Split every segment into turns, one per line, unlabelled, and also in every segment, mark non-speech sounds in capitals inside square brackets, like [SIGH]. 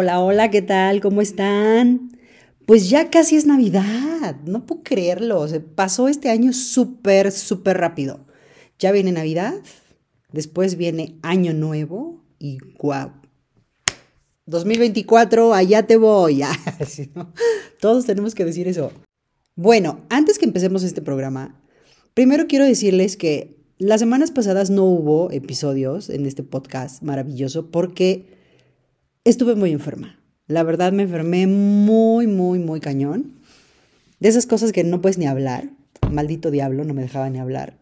Hola, hola, ¿qué tal? ¿Cómo están? Pues ya casi es Navidad, no puedo creerlo, se pasó este año súper, súper rápido. Ya viene Navidad, después viene Año Nuevo y guau. 2024, allá te voy. [LAUGHS] Todos tenemos que decir eso. Bueno, antes que empecemos este programa, primero quiero decirles que las semanas pasadas no hubo episodios en este podcast maravilloso porque estuve muy enferma. La verdad me enfermé muy, muy, muy cañón. De esas cosas que no puedes ni hablar. Maldito diablo, no me dejaba ni hablar.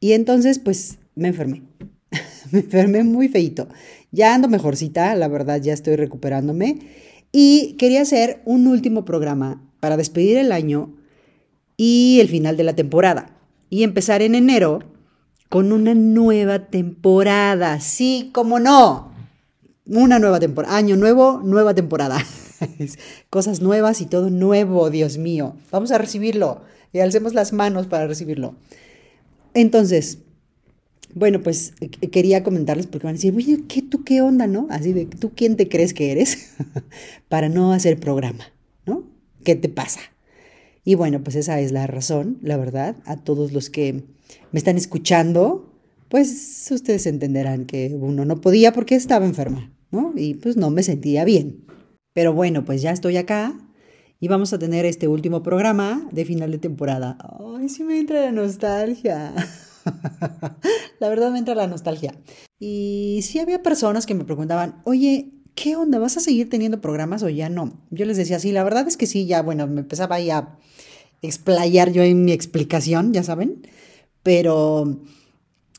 Y entonces, pues, me enfermé. [LAUGHS] me enfermé muy feito. Ya ando mejorcita, la verdad, ya estoy recuperándome. Y quería hacer un último programa para despedir el año y el final de la temporada. Y empezar en enero con una nueva temporada. Sí, como no. Una nueva temporada, año nuevo, nueva temporada. [LAUGHS] Cosas nuevas y todo nuevo, Dios mío. Vamos a recibirlo y alcemos las manos para recibirlo. Entonces, bueno, pues eh, quería comentarles porque van a decir, oye, ¿qué, ¿tú qué onda, no? Así de, ¿tú quién te crees que eres [LAUGHS] para no hacer programa, no? ¿Qué te pasa? Y bueno, pues esa es la razón, la verdad. A todos los que me están escuchando, pues ustedes entenderán que uno no podía porque estaba enferma. Y pues no me sentía bien. Pero bueno, pues ya estoy acá y vamos a tener este último programa de final de temporada. Ay, sí me entra la nostalgia. [LAUGHS] la verdad me entra la nostalgia. Y sí había personas que me preguntaban, oye, ¿qué onda? ¿Vas a seguir teniendo programas o ya no? Yo les decía, sí, la verdad es que sí, ya, bueno, me empezaba ahí a explayar yo en mi explicación, ya saben, pero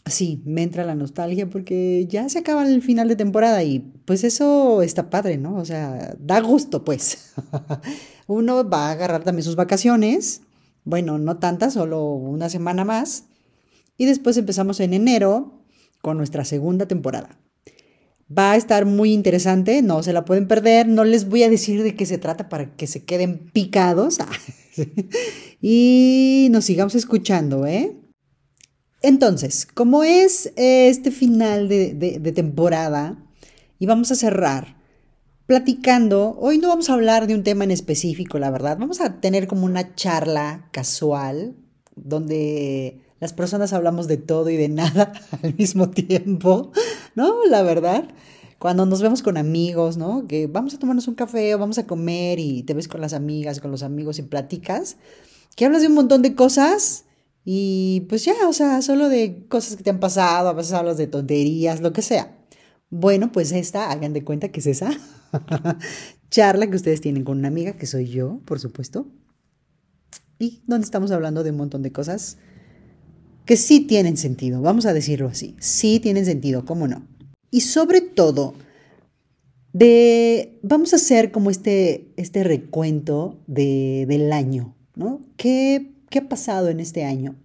sí, me entra la nostalgia porque ya se acaba el final de temporada y pues eso está padre, ¿no? O sea, da gusto, pues. [LAUGHS] Uno va a agarrar también sus vacaciones, bueno, no tantas, solo una semana más, y después empezamos en enero con nuestra segunda temporada. Va a estar muy interesante, no se la pueden perder, no les voy a decir de qué se trata para que se queden picados [LAUGHS] y nos sigamos escuchando, ¿eh? Entonces, como es eh, este final de, temporada y vamos a cerrar platicando, hoy no vamos a hablar de un tema en específico, la verdad, vamos a tener como una charla casual donde las personas hablamos de todo y de nada [LAUGHS] al mismo tiempo, ¿no? La verdad, cuando nos vemos con amigos, ¿no? Que vamos a tomarnos un café o vamos a comer y te ves con las amigas, con los amigos y platicas, que hablas de un montón de cosas y pues ya, o sea, solo de cosas que te han pasado, a veces hablas de tonterías, lo que sea. Bueno, pues esta, hagan de cuenta que es esa [LAUGHS] charla que ustedes tienen con una amiga, que soy yo, por supuesto. Y donde estamos hablando de un montón de cosas que sí tienen sentido, vamos a decirlo así, sí tienen sentido, ¿cómo no? Y sobre todo, de, vamos a hacer como este, este recuento de, del año, ¿no? ¿Qué ¿Qué ha pasado en este año?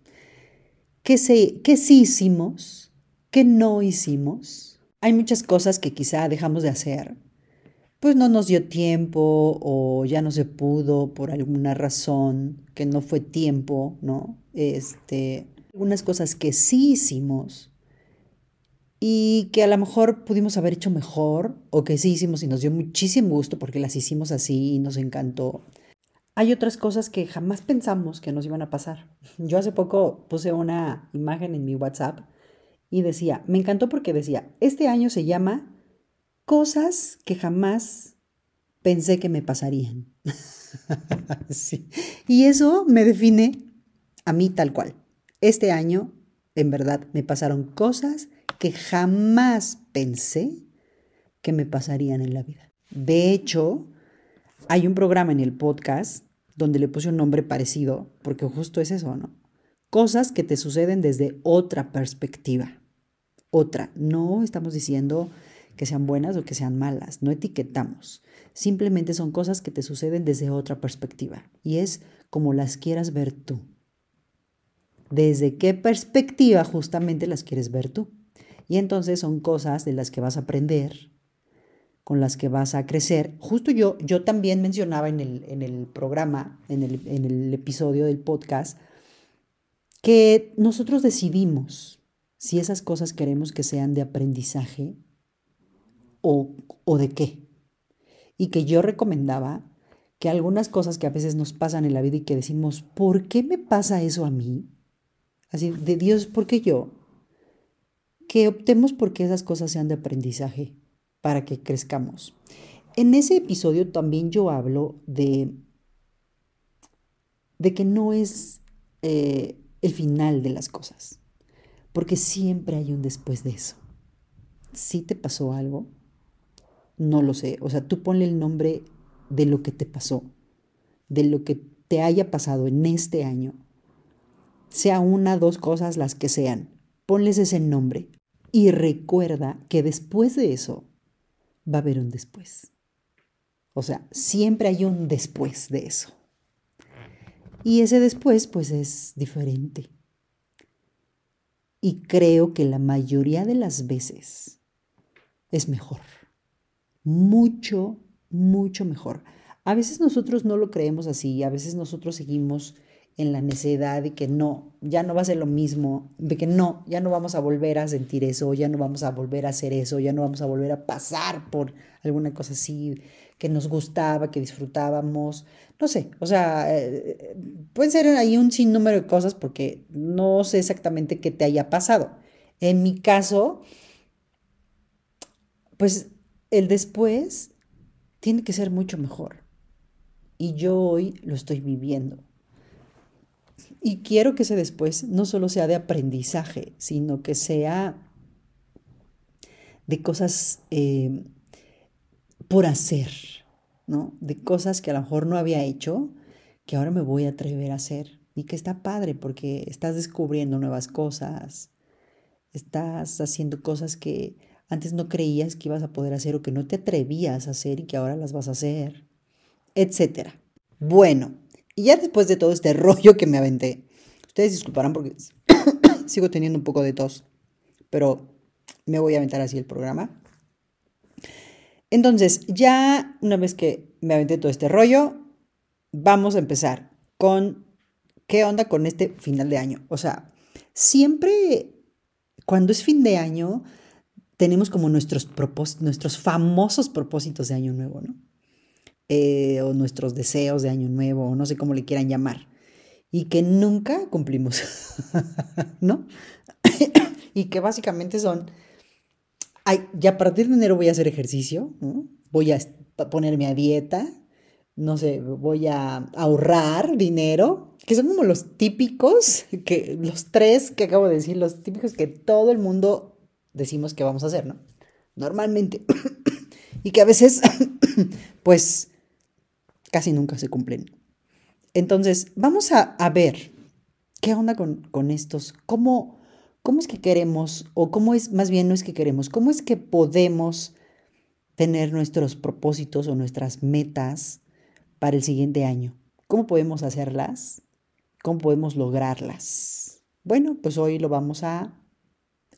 ¿Qué, ¿Qué sí hicimos? ¿Qué no hicimos? Hay muchas cosas que quizá dejamos de hacer. Pues no nos dio tiempo o ya no se pudo por alguna razón que no fue tiempo, ¿no? Este, algunas cosas que sí hicimos y que a lo mejor pudimos haber hecho mejor o que sí hicimos y nos dio muchísimo gusto porque las hicimos así y nos encantó. Hay otras cosas que jamás pensamos que nos iban a pasar. Yo hace poco puse una imagen en mi WhatsApp y decía, me encantó porque decía, este año se llama cosas que jamás pensé que me pasarían. [LAUGHS] Y eso me define a mí tal cual. Este año, en verdad, me pasaron cosas que jamás pensé que me pasarían en la vida. De hecho, hay un programa en el podcast donde le puse un nombre parecido, porque justo es eso, ¿no? Cosas que te suceden desde otra perspectiva. Otra. No estamos diciendo que sean buenas o que sean malas, no etiquetamos. Simplemente son cosas que te suceden desde otra perspectiva y es como las quieras ver tú. ¿Desde qué perspectiva justamente las quieres ver tú? Y entonces son cosas de las que vas a aprender, con las que vas a crecer. Justo yo, yo también mencionaba en el, en el programa, en el, en el episodio del podcast, que nosotros decidimos si esas cosas queremos que sean de aprendizaje o, o de qué. y que yo recomendaba que algunas cosas que a veces nos pasan en la vida y que decimos, ¿por qué me pasa eso a mí? Así, de Dios, ¿por qué yo? Que optemos porque esas cosas sean de aprendizaje para que crezcamos. En ese episodio también yo hablo de, de que no es eh, el final de las cosas, porque siempre hay un después de eso. Si te pasó algo, no lo sé. O sea, tú ponle el nombre de lo que te pasó, de lo que te haya pasado en este año, sea una, dos cosas, las que sean, ponles ese nombre y recuerda que después de eso va a haber un después. O sea, siempre hay un después de eso. Y ese después, pues es diferente. Y creo que la mayoría de las veces es mejor. Mucho, mucho mejor. A veces nosotros no lo creemos así, a veces nosotros seguimos en la necedad de que no, ya no va a ser lo mismo, de que no, ya no vamos a volver a sentir eso, ya no vamos a volver a hacer eso, ya no vamos a volver a pasar por alguna cosa así que nos gustaba, que disfrutábamos, no sé, o sea, eh, pueden ser ahí un sinnúmero de cosas porque no sé exactamente qué te haya pasado. En mi caso, pues el después tiene que ser mucho mejor. Y yo hoy lo estoy viviendo. Y quiero que ese después no solo sea de aprendizaje, sino que sea de cosas eh, por hacer, ¿no? De cosas que a lo mejor no había hecho, que ahora me voy a atrever a hacer. Y que está padre porque estás descubriendo nuevas cosas, estás haciendo cosas que antes no creías que ibas a poder hacer o que no te atrevías a hacer y que ahora las vas a hacer, etcétera. Bueno, y ya después de todo este [LAUGHS] rollo que me aventé, ustedes disculparán porque [COUGHS] sigo teniendo un poco de tos, pero me voy a aventar así el programa. Entonces, ya una vez que me aventé todo este rollo, vamos a empezar con qué onda con este final de año. O sea, siempre cuando es fin de año, tenemos como nuestros, nuestros famosos propósitos de año nuevo, ¿no? Eh, o nuestros deseos de año nuevo, o no sé cómo le quieran llamar, y que nunca cumplimos, [LAUGHS] ¿no? [COUGHS] y que básicamente son, ay, ya a partir de enero voy a hacer ejercicio, voy a ponerme a dieta, no sé, voy a ahorrar dinero, que son como los típicos, que los tres que acabo de decir, los típicos que todo el mundo decimos que vamos a hacer, ¿no? Normalmente. [COUGHS] y que a veces, [COUGHS] pues, casi nunca se cumplen. Entonces, vamos a, ver qué onda con, estos, cómo, cómo es que queremos, o cómo es, más bien no es que queremos, cómo es que podemos tener nuestros propósitos o nuestras metas para el siguiente año. ¿Cómo podemos hacerlas? ¿Cómo podemos lograrlas? Bueno, pues hoy lo vamos a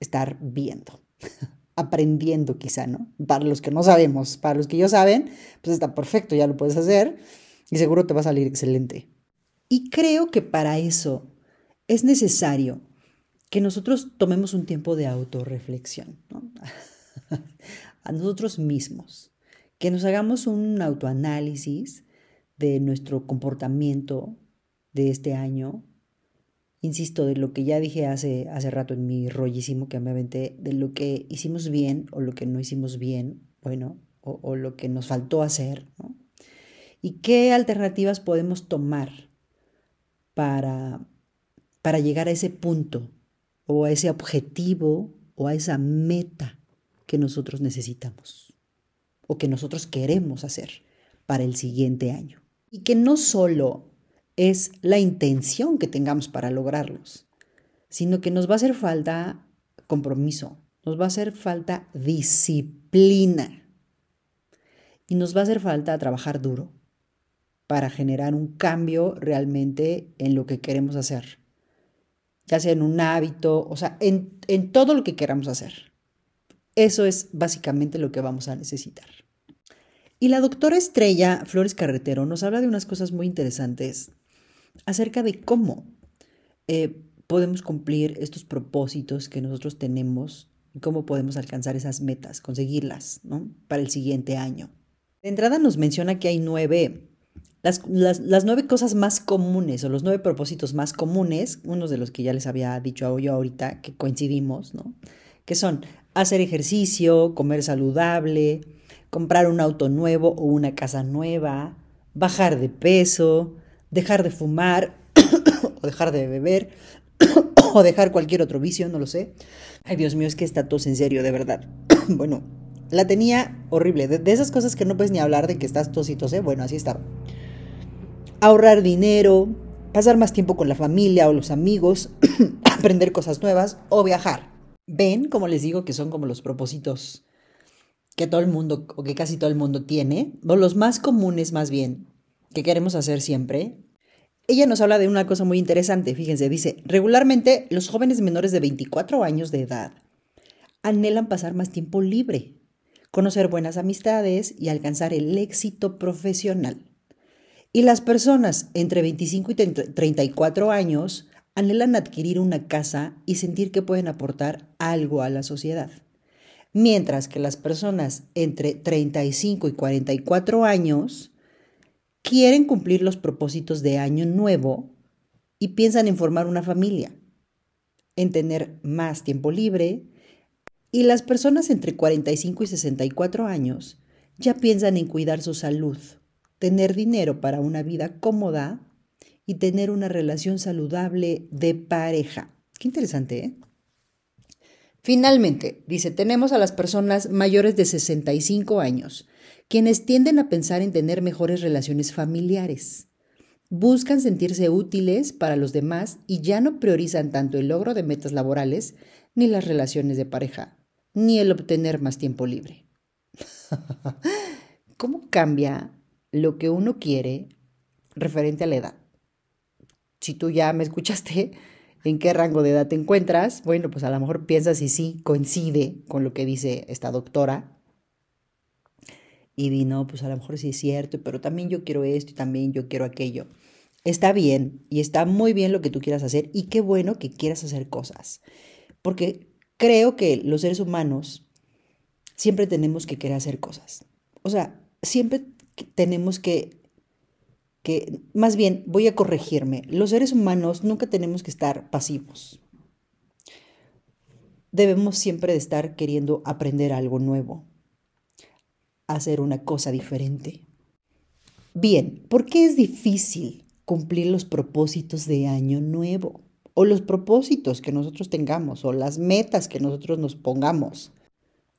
estar viendo, [LAUGHS] aprendiendo quizá, ¿no? Para los que no sabemos, para los que ya saben, pues está perfecto, ya lo puedes hacer y seguro te va a salir excelente. Y creo que para eso es necesario que nosotros tomemos un tiempo de autorreflexión, ¿no? [LAUGHS] a nosotros mismos, que nos hagamos un autoanálisis de nuestro comportamiento de este año, insisto, de lo que ya dije hace, hace rato en mi rollísimo que me aventé, de lo que hicimos bien o lo que no hicimos bien, bueno, o, lo que nos faltó hacer. Y qué alternativas podemos tomar para, para llegar a ese punto o a ese objetivo o a esa meta que nosotros necesitamos o que nosotros queremos hacer para el siguiente año. Y que no solo es la intención que tengamos para lograrlos, sino que nos va a hacer falta compromiso, nos va a hacer falta disciplina y nos va a hacer falta trabajar duro para generar un cambio realmente en lo que queremos hacer, ya sea en un hábito, o sea, en, en todo lo que queramos hacer. Eso es básicamente lo que vamos a necesitar. Y la doctora Estrella Flores Carretero nos habla de unas cosas muy interesantes acerca de cómo eh, podemos cumplir estos propósitos que nosotros tenemos y cómo podemos alcanzar esas metas, conseguirlas ¿no? para el siguiente año. De entrada nos menciona que hay nueve, las, las, nueve cosas más comunes o los nueve propósitos más comunes, unos de los que ya les había dicho yo ahorita, que coincidimos, ¿no? Que son hacer ejercicio, comer saludable, comprar un auto nuevo o una casa nueva, bajar de peso, dejar de fumar [COUGHS] o dejar de beber [COUGHS] o dejar cualquier otro vicio, no lo sé. Ay, Dios mío, es que está tos en serio, de verdad. [COUGHS] bueno, la tenía horrible. De, esas cosas que no puedes ni hablar de que estás tosito, ¿eh? Bueno, así estaba. Ahorrar dinero, pasar más tiempo con la familia o los amigos, aprender cosas nuevas o viajar. Ven, como les digo, que son como los propósitos que todo el mundo, o que casi todo el mundo tiene, o los más comunes más bien, que queremos hacer siempre. Ella nos habla de una cosa muy interesante, fíjense, dice, regularmente los jóvenes menores de 24 años de edad anhelan pasar más tiempo libre, conocer buenas amistades y alcanzar el éxito profesional. Y las personas entre 25 y 34 años anhelan adquirir una casa y sentir que pueden aportar algo a la sociedad. Mientras que las personas entre 35 y 44 años quieren cumplir los propósitos de año nuevo y piensan en formar una familia, en tener más tiempo libre, y las personas entre 45 y 64 años ya piensan en cuidar su salud, tener dinero para una vida cómoda y tener una relación saludable de pareja. Qué interesante, ¿eh? Finalmente, dice, tenemos a las personas mayores de 65 años, quienes tienden a pensar en tener mejores relaciones familiares. Buscan sentirse útiles para los demás y ya no priorizan tanto el logro de metas laborales ni las relaciones de pareja ni el obtener más tiempo libre. [LAUGHS] ¿Cómo cambia lo que uno quiere referente a la edad? Si tú ya me escuchaste, ¿en qué rango de edad te encuentras? Bueno, pues a lo mejor piensas si sí coincide con lo que dice esta doctora. Y di, no, pues a lo mejor sí es cierto, pero también yo quiero esto y también yo quiero aquello. Está bien y está muy bien lo que tú quieras hacer y qué bueno que quieras hacer cosas. Porque creo que los seres humanos siempre tenemos que querer hacer cosas. O sea, siempre tenemos que, que, más bien, voy a corregirme, los seres humanos nunca tenemos que estar pasivos. Debemos siempre de estar queriendo aprender algo nuevo, hacer una cosa diferente. Bien, ¿por qué es difícil cumplir los propósitos de año nuevo? o los propósitos que nosotros tengamos o las metas que nosotros nos pongamos.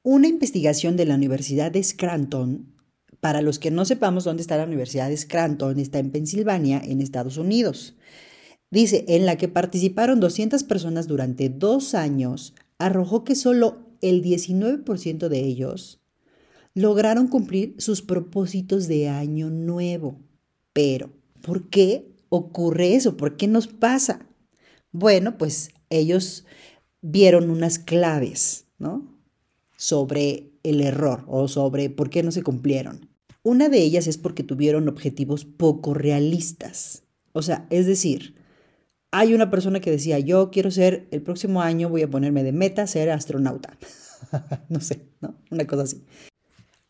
Una investigación de la Universidad de Scranton, para los que no sepamos dónde está la Universidad de Scranton, está en Pensilvania, en Estados Unidos. Dice, en la que participaron 200 personas durante dos años, arrojó que solo el 19% de ellos lograron cumplir sus propósitos de año nuevo. Pero, ¿por qué ocurre eso? ¿Por qué nos pasa? Bueno, pues ellos vieron unas claves, ¿no? Sobre el error o sobre por qué no se cumplieron. Una de ellas es porque tuvieron objetivos poco realistas. O sea, es decir, hay una persona que decía, yo quiero ser, el próximo año voy a ponerme de meta ser astronauta. [LAUGHS] no sé, ¿no? Una cosa así.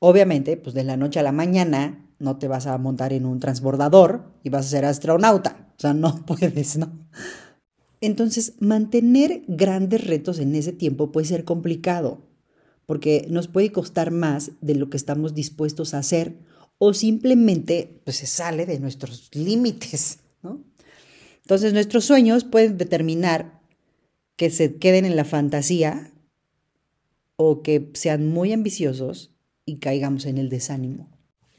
Obviamente, pues de la noche a la mañana no te vas a montar en un transbordador y vas a ser astronauta. O sea, no [LAUGHS] puedes, ¿no? Entonces, mantener grandes retos en ese tiempo puede ser complicado, porque nos puede costar más de lo que estamos dispuestos a hacer o simplemente pues, se sale de nuestros límites. Entonces, nuestros sueños pueden determinar que se queden en la fantasía o que sean muy ambiciosos y caigamos en el desánimo.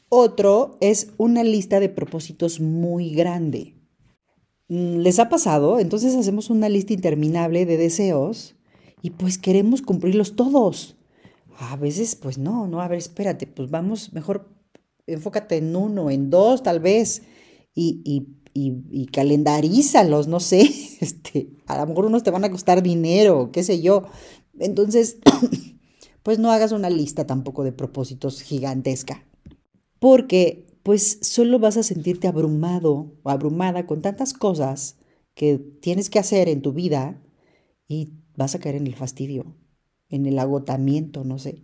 Otro es una lista de propósitos muy grande. Mm, ¿Les ha pasado? Entonces hacemos una lista interminable de deseos y pues queremos cumplirlos todos. A veces, pues no, no, a ver, espérate, pues vamos, mejor enfócate en uno, en dos tal vez, y, y, y, calendarízalos, no sé, [LAUGHS] este, a lo mejor unos te van a costar dinero, qué sé yo. Entonces, [CLEARS THROAT] pues no hagas una lista tampoco de propósitos gigantesca, porque pues solo vas a sentirte abrumado o abrumada con tantas cosas que tienes que hacer en tu vida y vas a caer en el fastidio, en el agotamiento, no sé.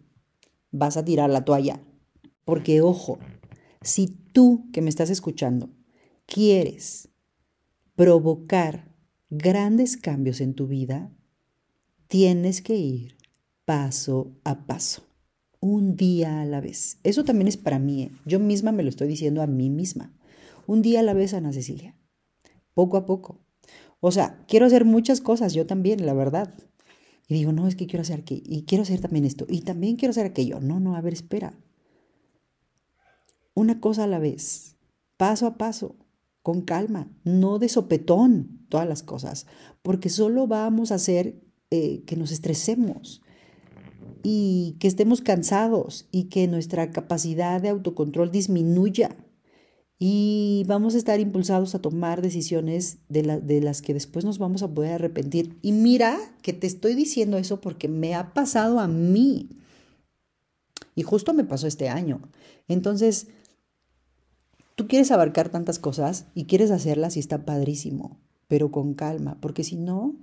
Vas a tirar la toalla. Porque ojo, si tú que me estás escuchando quieres provocar grandes cambios en tu vida, tienes que ir paso a paso, un día a la vez. Eso también es para mí. ¿eh? Yo misma me lo estoy diciendo a mí misma. Un día a la vez, Ana Cecilia. Poco a poco. O sea, quiero hacer muchas cosas, yo también, la verdad. Y digo, no, es que quiero hacer que, y quiero hacer también esto, y también quiero hacer aquello. No, no, a ver, espera. Una cosa a la vez, paso a paso, con calma, no de sopetón todas las cosas, porque solo vamos a hacer eh, que nos estresemos y que estemos cansados y que nuestra capacidad de autocontrol disminuya y vamos a estar impulsados a tomar decisiones de, de, las que después nos vamos a poder arrepentir. Y mira que te estoy diciendo eso porque me ha pasado a mí. Y justo me pasó este año. Entonces, tú quieres abarcar tantas cosas y quieres hacerlas y está padrísimo, pero con calma, porque si no,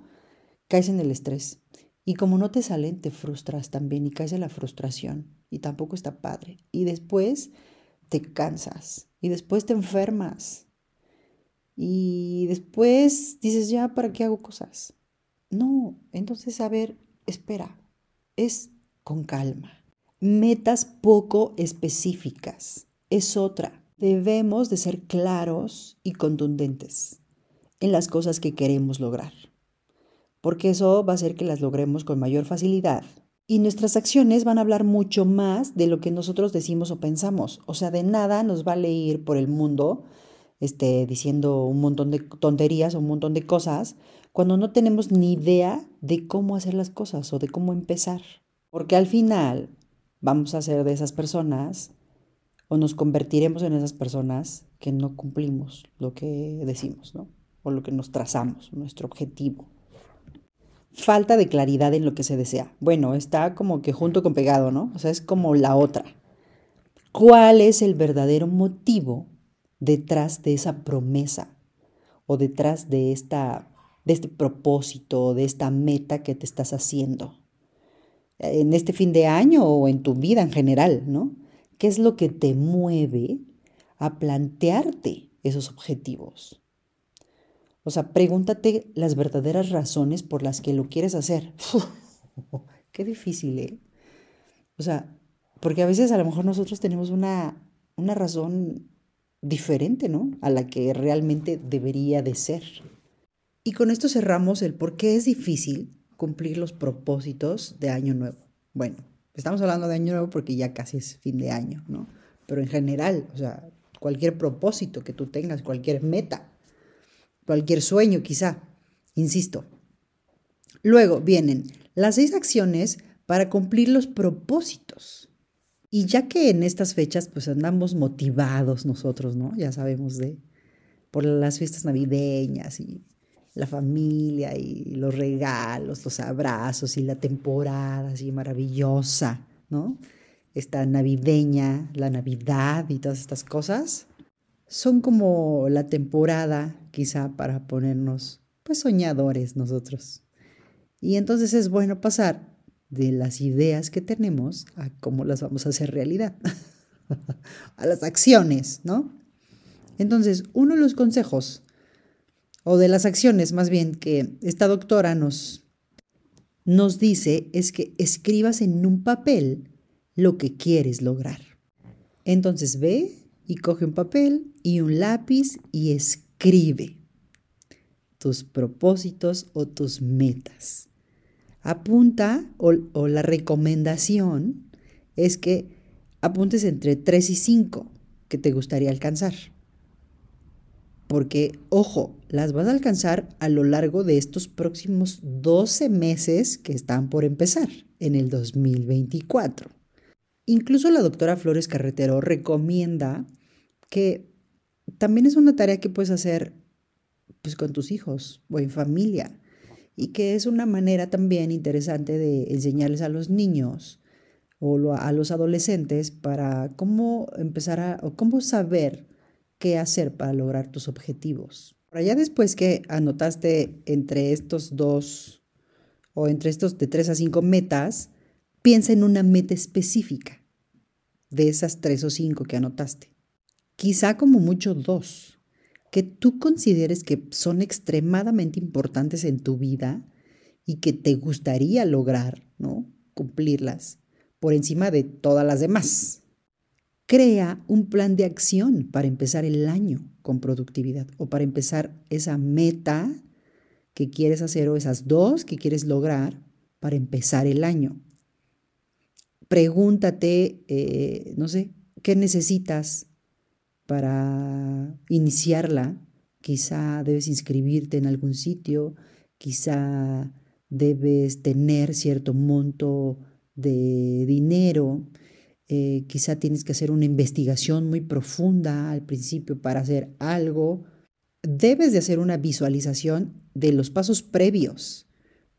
caes en el estrés. Y como no te salen, te frustras también y caes en la frustración. Y tampoco está padre. Y después te cansas. Y después te enfermas. Y después dices, ya, ¿para qué hago cosas? No, entonces, a ver, espera. Es con calma. Metas poco específicas. Es otra. Debemos de ser claros y contundentes en las cosas que queremos lograr porque eso va a hacer que las logremos con mayor facilidad. Y nuestras acciones van a hablar mucho más de lo que nosotros decimos o pensamos. O sea, de nada nos va a ir por el mundo este, diciendo un montón de tonterías o un montón de cosas cuando no tenemos ni idea de cómo hacer las cosas o de cómo empezar. Porque al final vamos a ser de esas personas o nos convertiremos en esas personas que no cumplimos lo que decimos, ¿no? O lo que nos trazamos, nuestro objetivo falta de claridad en lo que se desea. Bueno, está como que junto con pegado, ¿no? O sea, es como la otra. ¿Cuál es el verdadero motivo detrás de esa promesa o detrás de esta de este propósito, de esta meta que te estás haciendo? En este fin de año o en tu vida en general, ¿no? ¿Qué es lo que te mueve a plantearte esos objetivos? O sea, pregúntate las verdaderas razones por las que lo quieres hacer. [LAUGHS] qué difícil, ¿eh? O sea, porque a veces a lo mejor nosotros tenemos una, una razón diferente, ¿no? A la que realmente debería de ser. Y con esto cerramos el por qué es difícil cumplir los propósitos de Año Nuevo. Bueno, estamos hablando de Año Nuevo porque ya casi es fin de año, ¿no? Pero en general, o sea, cualquier propósito que tú tengas, cualquier meta, cualquier sueño quizá, insisto. Luego vienen las seis acciones para cumplir los propósitos. Y ya que en estas fechas pues andamos motivados nosotros, ¿no? Ya sabemos de por las fiestas navideñas y la familia y los regalos, los abrazos y la temporada así maravillosa, ¿no? Esta navideña, la Navidad y todas estas cosas son como la temporada quizá para ponernos pues soñadores nosotros. Y entonces es bueno pasar de las ideas que tenemos a cómo las vamos a hacer realidad, [LAUGHS] a las acciones, ¿no? Entonces, uno de los consejos, o de las acciones más bien, que esta doctora nos, nos dice es que escribas en un papel lo que quieres lograr. Entonces ve y coge un papel y un lápiz y escribe tus propósitos o tus metas. Apunta o, o la recomendación es que apuntes entre 3 y 5 que te gustaría alcanzar. Porque, ojo, las vas a alcanzar a lo largo de estos próximos 12 meses que están por empezar en el 2024. Incluso la doctora Flores Carretero recomienda que también es una tarea que puedes hacer pues, con tus hijos o en familia y que es una manera también interesante de enseñarles a los niños o a los adolescentes para cómo empezar a o cómo saber qué hacer para lograr tus objetivos. Ahora ya después que anotaste entre estos dos o entre estos de tres a cinco metas, piensa en una meta específica de esas tres o cinco que anotaste. Quizá como mucho dos, que tú consideres que son extremadamente importantes en tu vida y que te gustaría lograr, ¿no? Cumplirlas por encima de todas las demás. Crea un plan de acción para empezar el año con productividad o para empezar esa meta que quieres hacer o esas dos que quieres lograr para empezar el año. Pregúntate, eh, no sé, ¿qué necesitas para iniciarla? Quizá debes inscribirte en algún sitio, quizá debes tener cierto monto de dinero, eh, quizá tienes que hacer una investigación muy profunda al principio para hacer algo. Debes de hacer una visualización de los pasos previos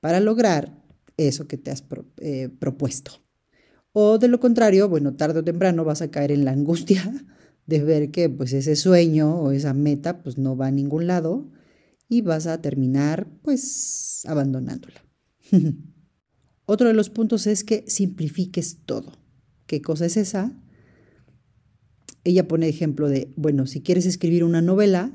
para lograr eso que te has eh, propuesto. O de lo contrario, bueno, tarde o temprano vas a caer en la angustia de ver que pues ese sueño o esa meta pues no va a ningún lado y vas a terminar pues abandonándola. [LAUGHS] Otro de los puntos es que simplifiques todo. ¿Qué cosa es esa? Ella pone ejemplo de, bueno, si quieres escribir una novela,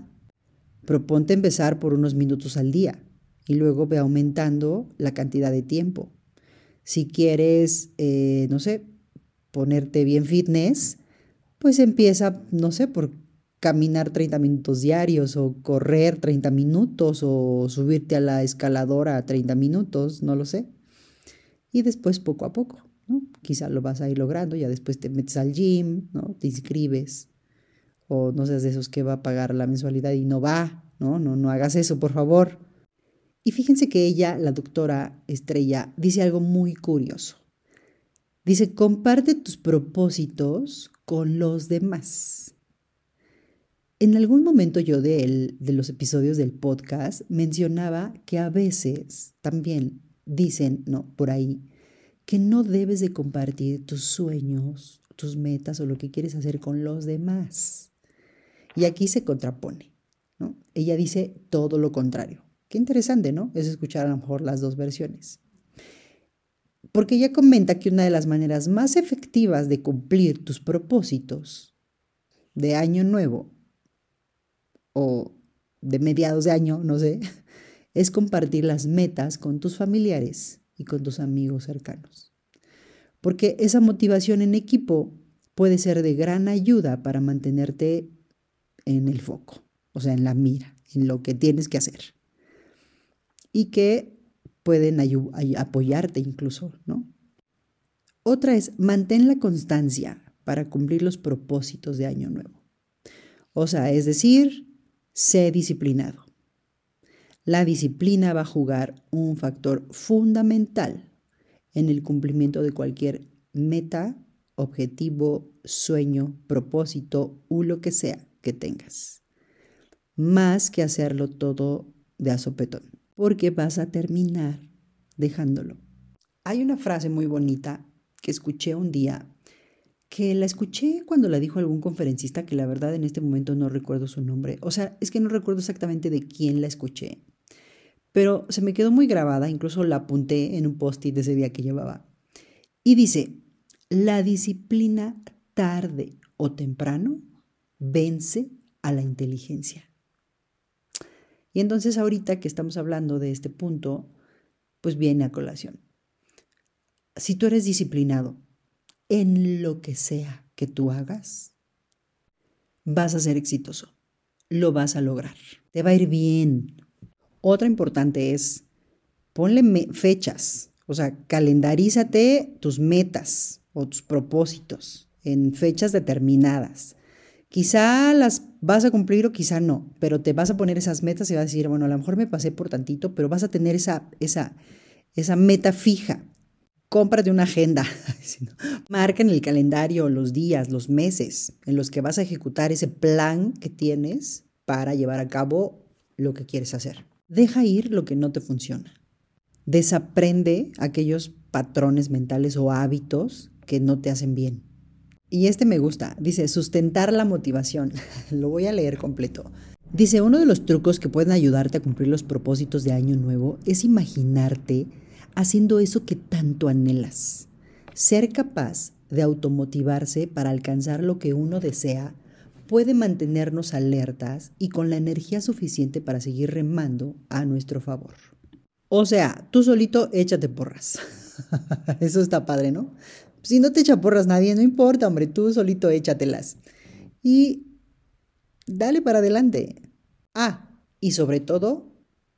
proponte empezar por unos minutos al día y luego ve aumentando la cantidad de tiempo. Si quieres, eh, no sé, ponerte bien fitness, pues empieza, no sé, por caminar 30 minutos diarios o correr 30 minutos o subirte a la escaladora 30 minutos, no lo sé. Y después poco a poco, ¿no? Quizá lo vas a ir logrando, ya después te metes al gym, ¿no? Te inscribes o no seas de esos que va a pagar la mensualidad y no va, ¿no? No, no hagas eso, por favor. Y fíjense que ella, la doctora Estrella, dice algo muy curioso. Dice, comparte tus propósitos con los demás. En algún momento yo de, de los episodios del podcast mencionaba que a veces también dicen, no, por ahí, que no debes de compartir tus sueños, tus metas o lo que quieres hacer con los demás. Y aquí se contrapone, ¿no? Ella dice todo lo contrario. Qué interesante, ¿no? Es escuchar a lo mejor las dos versiones. Porque ella comenta que una de las maneras más efectivas de cumplir tus propósitos de año nuevo o de mediados de año, no sé, [LAUGHS] es compartir las metas con tus familiares y con tus amigos cercanos. Porque esa motivación en equipo puede ser de gran ayuda para mantenerte en el foco, o sea, en la mira, en lo que tienes que hacer y que pueden apoyarte incluso, ¿no? Otra es, mantén la constancia para cumplir los propósitos de año nuevo. O sea, es decir, sé disciplinado. La disciplina va a jugar un factor fundamental en el cumplimiento de cualquier meta, objetivo, sueño, propósito o lo que sea que tengas. Más que hacerlo todo de azopetón porque vas a terminar dejándolo. Hay una frase muy bonita que escuché un día, que la escuché cuando la dijo algún conferencista que la verdad en este momento no recuerdo su nombre. O sea, es que no recuerdo exactamente de quién la escuché, pero se me quedó muy grabada, incluso la apunté en un post-it de ese día que llevaba. Y dice, la disciplina tarde o temprano vence a la inteligencia. Y entonces ahorita que estamos hablando de este punto, pues viene a colación. Si tú eres disciplinado en lo que sea que tú hagas, vas a ser exitoso, lo vas a lograr, te va a ir bien. Otra importante es, ponle fechas, o sea, calendarízate tus metas o tus propósitos en fechas determinadas. Quizá las vas a cumplir o quizá no, pero te vas a poner esas metas y vas a decir, bueno, a lo mejor me pasé por tantito, pero vas a tener esa, esa, esa meta fija. Cómprate una agenda, [LAUGHS] marca en el calendario los días, los meses en los que vas a ejecutar ese plan que tienes para llevar a cabo lo que quieres hacer. Deja ir lo que no te funciona. Desaprende aquellos patrones mentales o hábitos que no te hacen bien. Y este me gusta. Dice, sustentar la motivación. [LAUGHS] Lo voy a leer completo. Dice, uno de los trucos que pueden ayudarte a cumplir los propósitos de año nuevo es imaginarte haciendo eso que tanto anhelas. Ser capaz de automotivarse para alcanzar lo que uno desea puede mantenernos alertas y con la energía suficiente para seguir remando a nuestro favor. O sea, tú solito échate porras. [LAUGHS] Eso está padre, ¿no? Si no te echa porras nadie, no importa, hombre, tú solito échatelas. Y dale para adelante. Ah, y sobre todo,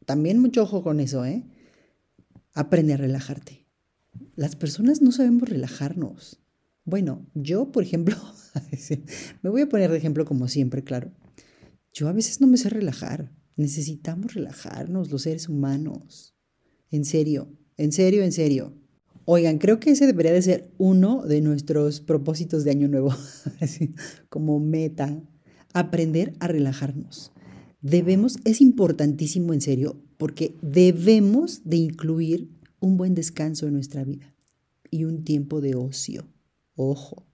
también mucho ojo con eso, ¿eh? Aprende a relajarte. Las personas no sabemos relajarnos. Bueno, yo, por ejemplo, [LAUGHS] me voy a poner de ejemplo como siempre, claro. Yo a veces no me sé relajar. Necesitamos relajarnos los seres humanos. En serio, en serio, en serio. Oigan, creo que ese debería de ser uno de nuestros propósitos de año nuevo, [LAUGHS] como meta, aprender a relajarnos. Debemos, es importantísimo en serio, porque debemos de incluir un buen descanso en nuestra vida y un tiempo de ocio. Ojo.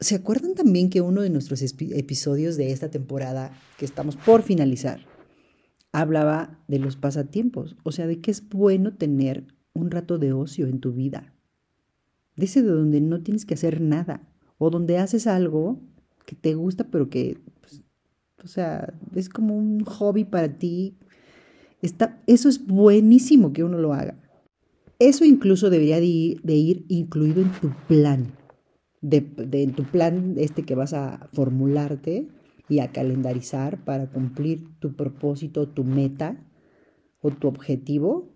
¿Se acuerdan también que uno de nuestros episodios de esta temporada, que estamos por finalizar, hablaba de los pasatiempos? O sea, de que es bueno tener un rato de ocio en tu vida. Ese de donde no tienes que hacer nada. O donde haces algo que te gusta, pero que, pues, o sea, es como un hobby para ti. Está, eso es buenísimo que uno lo haga. Eso incluso debería de ir, incluido en tu plan, de, en tu plan este que vas a formularte y a calendarizar para cumplir tu propósito, tu meta o tu objetivo.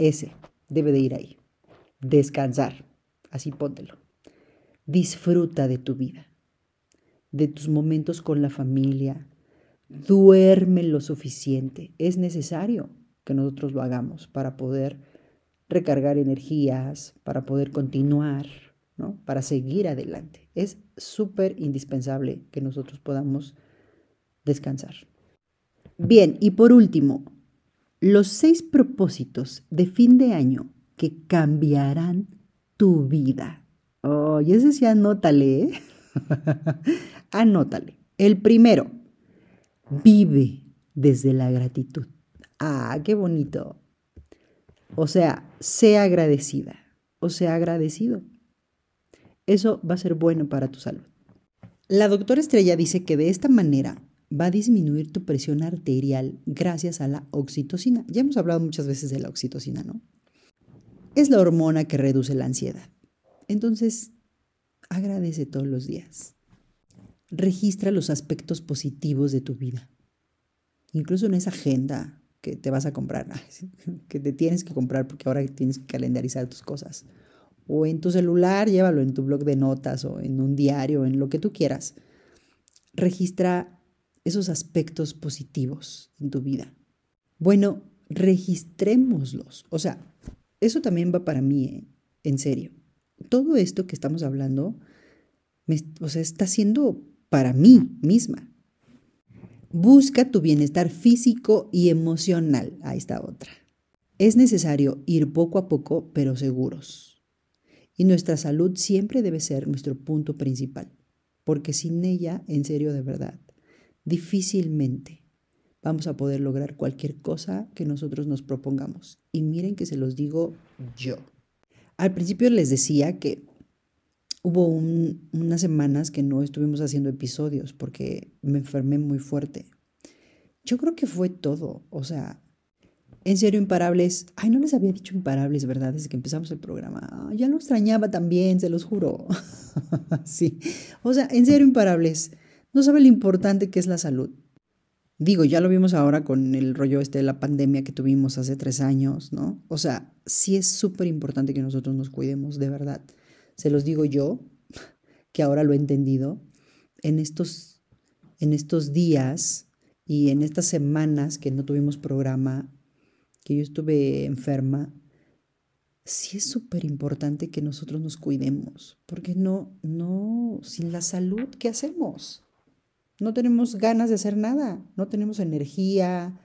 Ese debe de ir ahí. Descansar, así póntelo. Disfruta de tu vida, de tus momentos con la familia. Duerme lo suficiente. Es necesario que nosotros lo hagamos para poder recargar energías, para poder continuar, ¿no? para seguir adelante. Es súper indispensable que nosotros podamos descansar. Bien, y por último, los seis propósitos de fin de año que cambiarán tu vida. Oh, y ese sí anótale, ¿eh? [LAUGHS] anótale. El primero, vive desde la gratitud. Ah, qué bonito. O sea, sea agradecida o sea agradecido. Eso va a ser bueno para tu salud. La doctora Estrella dice que de esta manera va a disminuir tu presión arterial gracias a la oxitocina. Ya hemos hablado muchas veces de la oxitocina, ¿no? Es la hormona que reduce la ansiedad. Entonces, agradece todos los días. Registra los aspectos positivos de tu vida. Incluso en esa agenda que te vas a comprar, [LAUGHS] que te tienes que comprar porque ahora tienes que calendarizar tus cosas. O en tu celular, llévalo en tu blog de notas o en un diario, en lo que tú quieras. Registra esos aspectos positivos en tu vida. Bueno, registrémoslos. O sea, eso también va para mí, ¿eh? en serio. Todo esto que estamos hablando, o sea, está siendo para mí misma. Busca tu bienestar físico y emocional. Ahí está otra. Es necesario ir poco a poco, pero seguros. Y nuestra salud siempre debe ser nuestro punto principal, porque sin ella, en serio de verdad, difícilmente vamos a poder lograr cualquier cosa que nosotros nos propongamos. Y miren que se los digo yo. Al principio les decía que hubo unas semanas que no estuvimos haciendo episodios porque me enfermé muy fuerte. Yo creo que fue todo. O sea, en serio, imparables. Ay, no les había dicho imparables, ¿verdad? Desde que empezamos el programa. ya lo extrañaba también, se los juro. [LAUGHS] sí. O sea, en serio, imparables. No sabe lo importante que es la salud. Digo, ya lo vimos ahora con el rollo este de la pandemia que tuvimos hace tres años, ¿no? O sea, sí es súper importante que nosotros nos cuidemos, de verdad se los digo yo, [LAUGHS] que ahora lo he entendido, en estos, en estos días y en estas semanas que no tuvimos programa, que yo estuve enferma, sí es súper importante que nosotros nos cuidemos, porque no, no, sin la salud, ¿qué hacemos? No tenemos ganas de hacer nada, no tenemos energía,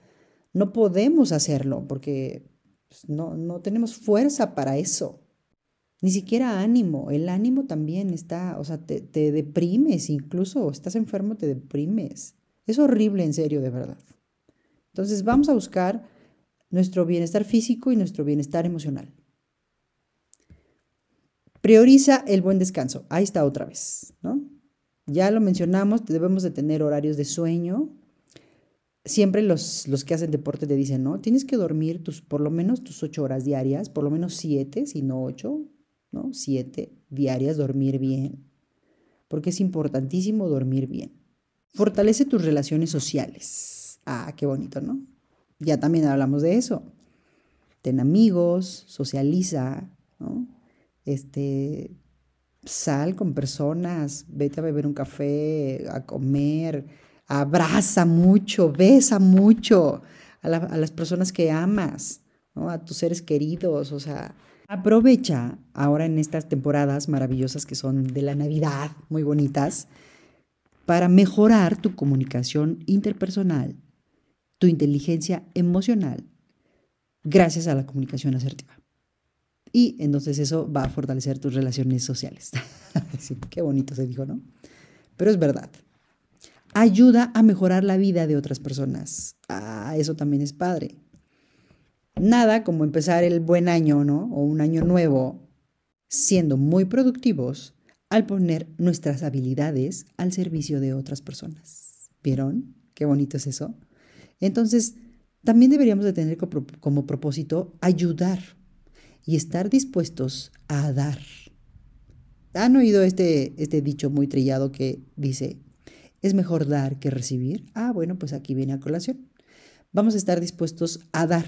no podemos hacerlo, porque pues, no, no tenemos fuerza para eso. Ni siquiera ánimo, el ánimo también está, o sea, te, te deprimes, incluso estás enfermo, te deprimes. Es horrible, en serio, de verdad. Entonces vamos a buscar nuestro bienestar físico y nuestro bienestar emocional. Prioriza el buen descanso. Ahí está otra vez, ¿no? Ya lo mencionamos, debemos de tener horarios de sueño. Siempre los, los que hacen deporte te dicen, ¿no? Tienes que dormir tus, por lo menos tus ocho horas diarias, por lo menos siete, si no ocho, ¿no? Siete diarias, dormir bien. Porque es importantísimo dormir bien. Fortalece tus relaciones sociales. Ah, qué bonito, ¿no? Ya también hablamos de eso. Ten amigos, socializa, ¿no? este, sal con personas, vete a beber un café, a comer, abraza mucho, besa mucho a, las personas que amas, ¿no? a tus seres queridos, o sea, aprovecha ahora en estas temporadas maravillosas que son de la Navidad, muy bonitas, para mejorar tu comunicación interpersonal, tu inteligencia emocional, gracias a la comunicación asertiva. Y entonces eso va a fortalecer tus relaciones sociales. [LAUGHS] qué bonito se dijo, ¿no? Pero es verdad. Ayuda a mejorar la vida de otras personas. Ah, eso también es padre. Nada como empezar el buen año, ¿no? O un año nuevo siendo muy productivos al poner nuestras habilidades al servicio de otras personas. ¿Vieron? Qué bonito es eso. Entonces, también deberíamos de tener como propósito ayudar y estar dispuestos a dar. ¿Han oído este, este dicho muy trillado que dice, es mejor dar que recibir? Ah, bueno, pues aquí viene a colación. Vamos a estar dispuestos a dar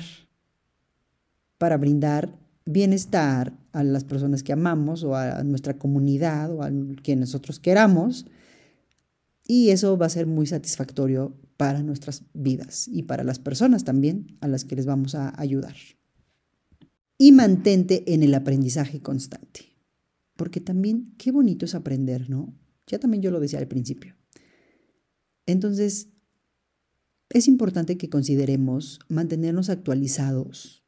para brindar bienestar a las personas que amamos o a nuestra comunidad o a quien nosotros queramos. Y eso va a ser muy satisfactorio para nuestras vidas y para las personas también a las que les vamos a ayudar y mantente en el aprendizaje constante. Porque también qué bonito es aprender, ¿no? Ya también yo lo decía al principio. Entonces, es importante que consideremos mantenernos actualizados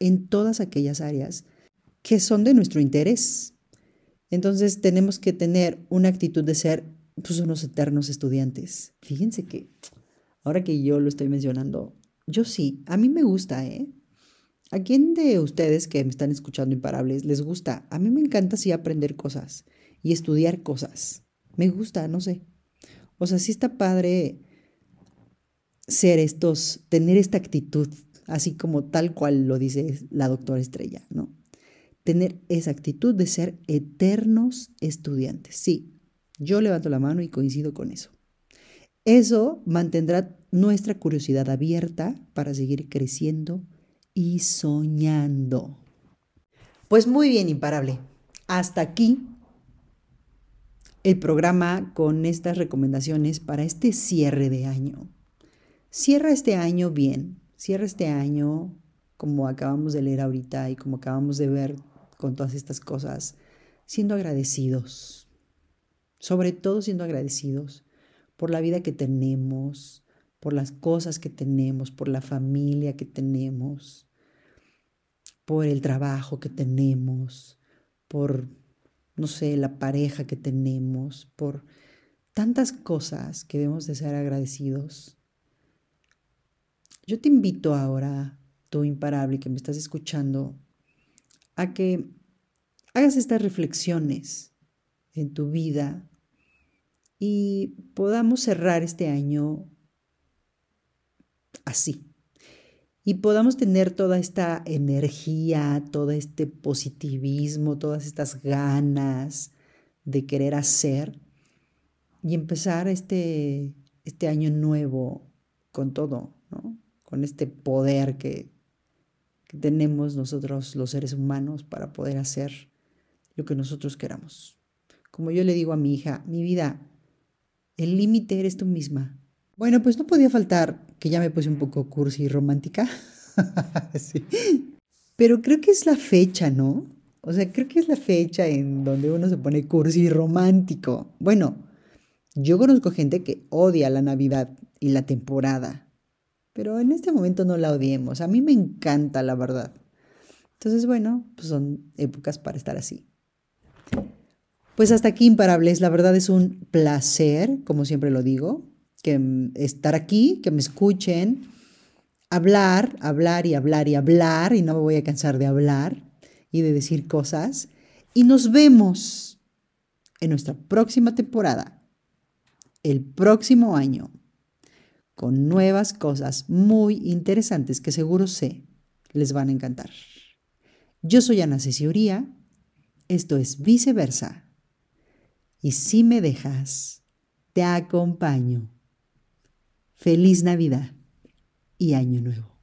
en todas aquellas áreas que son de nuestro interés. Entonces, tenemos que tener una actitud de ser pues, unos eternos estudiantes. Fíjense que ahora que yo lo estoy mencionando, yo sí, a mí me gusta, ¿eh? ¿A quién de ustedes que me están escuchando imparables les gusta? A mí me encanta así aprender cosas y estudiar cosas. Me gusta, no sé. O sea, sí está padre ser estos, tener esta actitud, así como tal cual lo dice la doctora Estrella, ¿no? Tener esa actitud de ser eternos estudiantes. Sí, yo levanto la mano y coincido con eso. Eso mantendrá nuestra curiosidad abierta para seguir creciendo y soñando. Pues muy bien, imparable. Hasta aquí el programa con estas recomendaciones para este cierre de año. Cierra este año bien, cierra este año como acabamos de leer ahorita y como acabamos de ver con todas estas cosas, siendo agradecidos, sobre todo siendo agradecidos por la vida que tenemos, por las cosas que tenemos, por la familia que tenemos, por el trabajo que tenemos, por, no sé, la pareja que tenemos, por tantas cosas que debemos de ser agradecidos. Yo te invito ahora, tú imparable que me estás escuchando, a que hagas estas reflexiones en tu vida y podamos cerrar este año así. Y podamos tener toda esta energía, todo este positivismo, todas estas ganas de querer hacer y empezar este, este año nuevo con todo, ¿no? con este poder que, que tenemos nosotros los seres humanos para poder hacer lo que nosotros queramos. Como yo le digo a mi hija, mi vida, el límite eres tú misma. Bueno, pues no podía faltar que ya me puse un poco cursi y romántica. [LAUGHS] sí. Pero creo que es la fecha, ¿no? O sea, creo que es la fecha en donde uno se pone cursi y romántico. Bueno, yo conozco gente que odia la Navidad y la temporada, pero en este momento no la odiemos. A mí me encanta, la verdad. Entonces, bueno, pues son épocas para estar así. Pues hasta aquí, imparables. La verdad es un placer, como siempre lo digo que estar aquí, que me escuchen, hablar, hablar y hablar y hablar, y no me voy a cansar de hablar y de decir cosas. Y nos vemos en nuestra próxima temporada, el próximo año, con nuevas cosas muy interesantes que seguro sé les van a encantar. Yo soy Ana Ceciuría, esto es viceversa. Y si me dejas, te acompaño. Feliz Navidad y Año Nuevo.